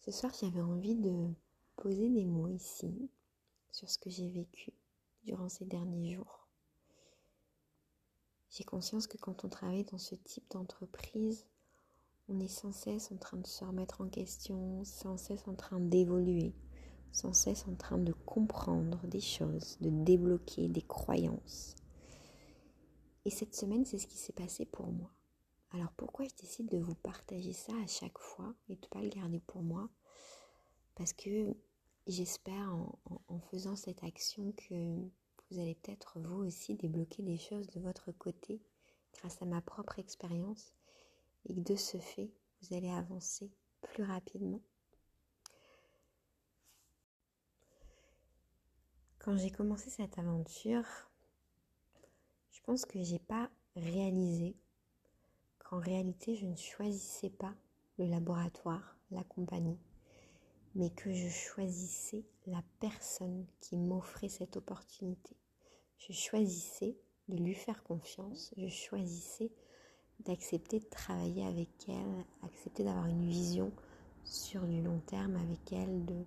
Ce soir, j'avais envie de poser des mots ici sur ce que j'ai vécu durant ces derniers jours. J'ai conscience que quand on travaille dans ce type d'entreprise, on est sans cesse en train de se remettre en question, sans cesse en train d'évoluer, sans cesse en train de comprendre des choses, de débloquer des croyances. Et cette semaine, c'est ce qui s'est passé pour moi. Alors pourquoi je décide de vous partager ça à chaque fois et de ne pas le garder pour moi? Parce que j'espère en, faisant cette action que vous allez peut-être vous aussi débloquer des choses de votre côté grâce à ma propre expérience et que de ce fait, vous allez avancer plus rapidement. Quand j'ai commencé cette aventure, je pense que j'ai pas réalisé en réalité je ne choisissais pas le laboratoire, la compagnie, mais que je choisissais la personne qui m'offrait cette opportunité. Je choisissais de lui faire confiance, je choisissais d'accepter de travailler avec elle, accepter d'avoir une vision sur du long terme avec elle, de,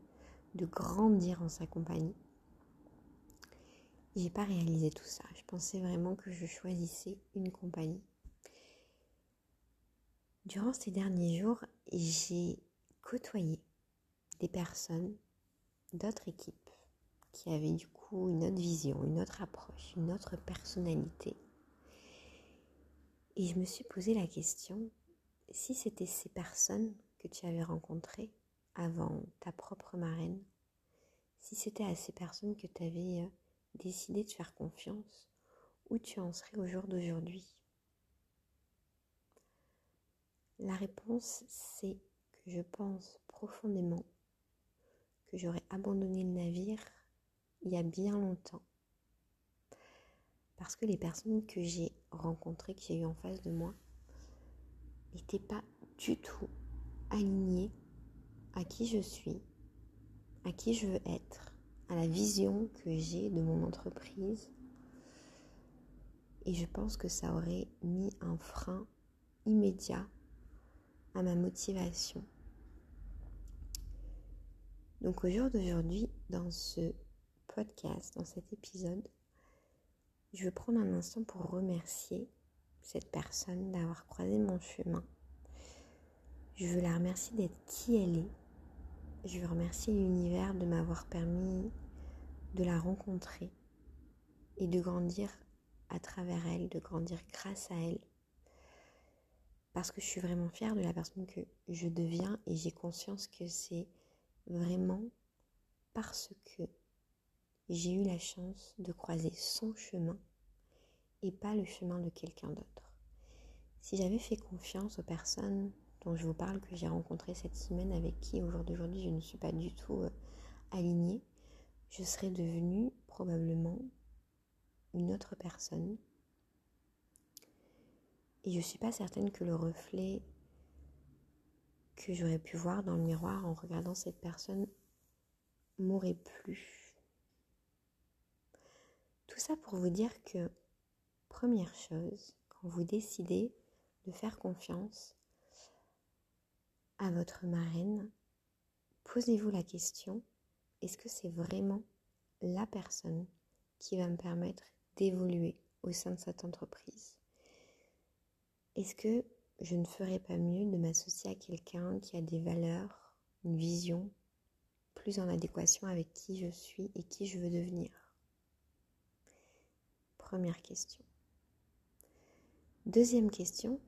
de grandir en sa compagnie. J'ai pas réalisé tout ça. Je pensais vraiment que je choisissais une compagnie. Durant ces derniers jours, j'ai côtoyé des personnes d'autres équipes qui avaient du coup une autre vision, une autre approche, une autre personnalité. Et je me suis posé la question, si c'était ces personnes que tu avais rencontrées avant ta propre marraine, si c'était à ces personnes que tu avais euh, décidé de faire confiance, où tu en serais au jour d'aujourd'hui? La réponse, c'est que je pense profondément que j'aurais abandonné le navire il y a bien longtemps. Parce que les personnes que j'ai rencontrées, que j'ai eues en face de moi, n'étaient pas du tout alignées à qui je suis, à qui je veux être, à la vision que j'ai de mon entreprise. Et je pense que ça aurait mis un frein immédiat à ma motivation. Donc au jour d'aujourd'hui, dans ce podcast, dans cet épisode, je veux prendre un instant pour remercier cette personne d'avoir croisé mon chemin. Je veux la remercier d'être qui elle est. Je veux remercier l'univers de m'avoir permis de la rencontrer et de grandir à travers elle, de grandir grâce à elle parce que je suis vraiment fière de la personne que je deviens et j'ai conscience que c'est vraiment parce que j'ai eu la chance de croiser son chemin et pas le chemin de quelqu'un d'autre. Si j'avais fait confiance aux personnes dont je vous parle que j'ai rencontrées cette semaine avec qui au jour d'aujourd'hui je ne suis pas du tout euh, alignée, je serais devenue probablement une autre personne et je ne suis pas certaine que le reflet que j'aurais pu voir dans le miroir en regardant cette personne m'aurait plu. Tout ça pour vous dire que, première chose, quand vous décidez de faire confiance à votre marraine, posez-vous la question, est-ce que c'est vraiment la personne qui va me permettre d'évoluer au sein de cette entreprise? Est-ce que je ne ferais pas mieux de m'associer à quelqu'un qui a des valeurs, une vision plus en adéquation avec qui je suis et qui je veux devenir? Première question. Deuxième question.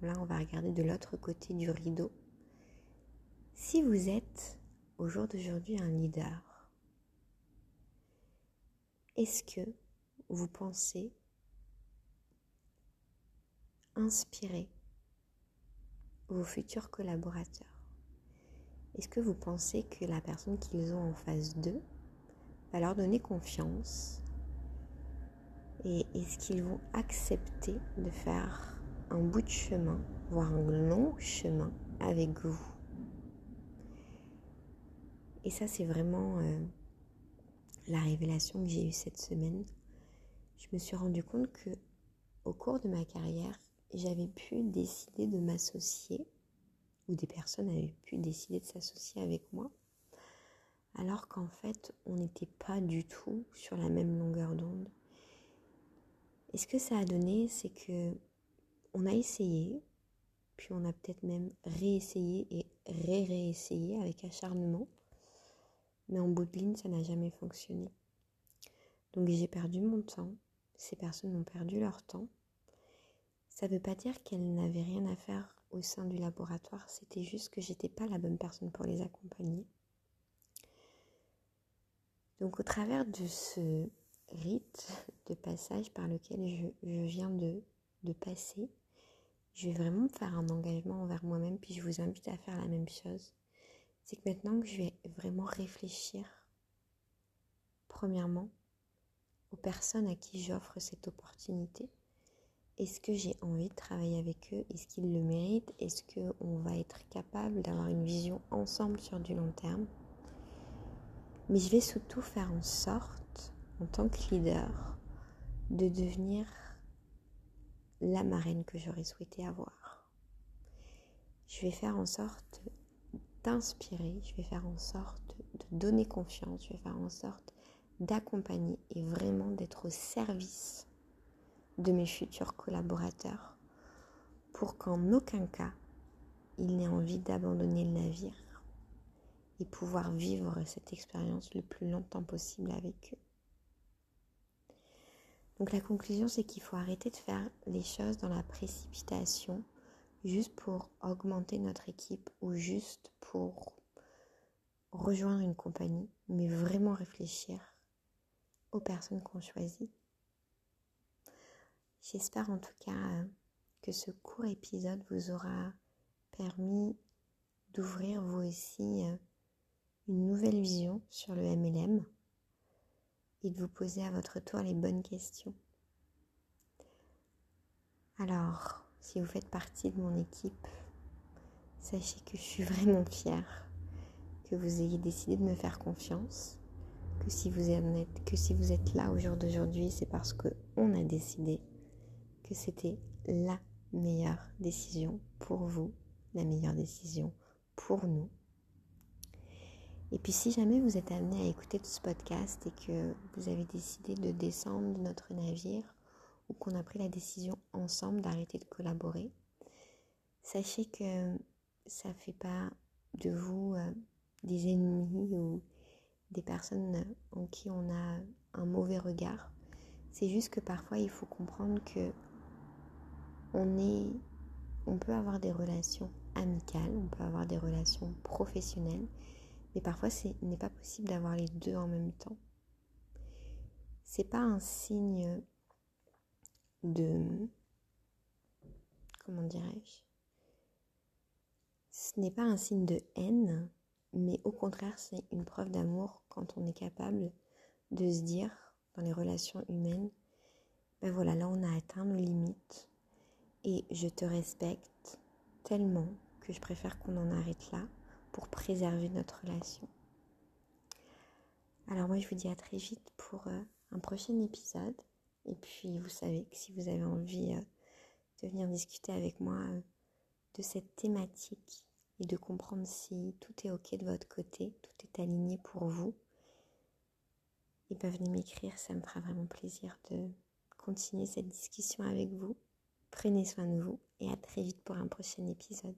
Là, on va regarder de l'autre côté du rideau. Si vous êtes au jour d'aujourd'hui un leader, est-ce que vous pensez inspirer vos futurs collaborateurs Est-ce que vous pensez que la personne qu'ils ont en face d'eux va leur donner confiance Et est-ce qu'ils vont accepter de faire un bout de chemin, voire un long chemin avec vous? Et ça, c'est vraiment euh, la révélation que j'ai eue cette semaine. Je me suis rendu compte que au cours de ma carrière, j'avais pu décider de m'associer où des personnes avaient pu décider de s'associer avec moi, alors qu'en fait, on n'était pas du tout sur la même longueur d'onde. Et ce que ça a donné, c'est que on a essayé, puis on a peut-être même réessayé et ré-réessayé avec acharnement, mais en bout de ligne, ça n'a jamais fonctionné. Donc j'ai perdu mon temps, ces personnes ont perdu leur temps. Ça ne veut pas dire qu'elles n'avaient rien à faire au sein du laboratoire, c'était juste que j'étais pas la bonne personne pour les accompagner. Donc au travers de ce rite de passage par lequel je, viens de, de, passer, je vais vraiment faire un engagement envers moi-même, puis je vous invite à faire la même chose. C'est que maintenant que je vais vraiment réfléchir, premièrement, aux personnes à qui j'offre cette opportunité, est-ce que j'ai envie de travailler avec eux? Est-ce qu'ils le méritent? Est-ce qu'on va être capable d'avoir une vision ensemble sur du long terme? Mais je vais surtout faire en sorte, en tant que leader, de devenir la marraine que j'aurais souhaité avoir. Je vais faire en sorte d'inspirer, je vais faire en sorte de donner confiance, je vais faire en sorte d'accompagner et vraiment d'être au service de mes futurs collaborateurs pour qu'en aucun cas ils n'aient envie d'abandonner le navire et pouvoir vivre cette expérience le plus longtemps possible avec eux. Donc la conclusion, c'est qu'il faut arrêter de faire les choses dans la précipitation, juste pour augmenter notre équipe ou juste pour rejoindre une compagnie, mais vraiment réfléchir aux personnes qu'on choisit J'espère en tout cas euh, que ce court épisode vous aura permis d'ouvrir vous aussi euh, une nouvelle vision sur le MLM et de vous poser à votre tour les bonnes questions. Alors, si vous faites partie de mon équipe, sachez que je suis vraiment fière que vous ayez décidé de me faire confiance, que si vous êtes, que si vous êtes là au jour d'aujourd'hui, c'est parce qu'on a décidé que c'était la meilleure décision pour vous, la meilleure décision pour nous. Et puis si jamais vous êtes amené à écouter tout ce podcast et que vous avez décidé de descendre de notre navire ou qu'on a pris la décision ensemble d'arrêter de collaborer, sachez que ça ne fait pas de vous euh, des ennemis ou des personnes en qui on a un mauvais regard. C'est juste que parfois il faut comprendre que on peut avoir des relations amicales, on peut avoir des relations professionnelles, mais parfois ce n'est pas possible d'avoir les deux en même temps. C'est pas un signe de comment dirais-je? Ce n'est pas un signe de haine, mais au contraire, c'est une preuve d'amour quand on est capable de se dire dans les relations humaines, ben voilà, là on a atteint nos limites, et je te respecte tellement que je préfère qu'on en arrête là pour préserver notre relation. Alors moi je vous dis à très vite pour euh, un prochain épisode. Et puis vous savez que si vous avez envie euh, de venir discuter avec moi euh, de cette thématique et de comprendre si tout est ok de votre côté, tout est aligné pour vous, et bien venez m'écrire, ça me fera vraiment plaisir de continuer cette discussion avec vous. Prenez soin de vous et à très vite pour un prochain épisode.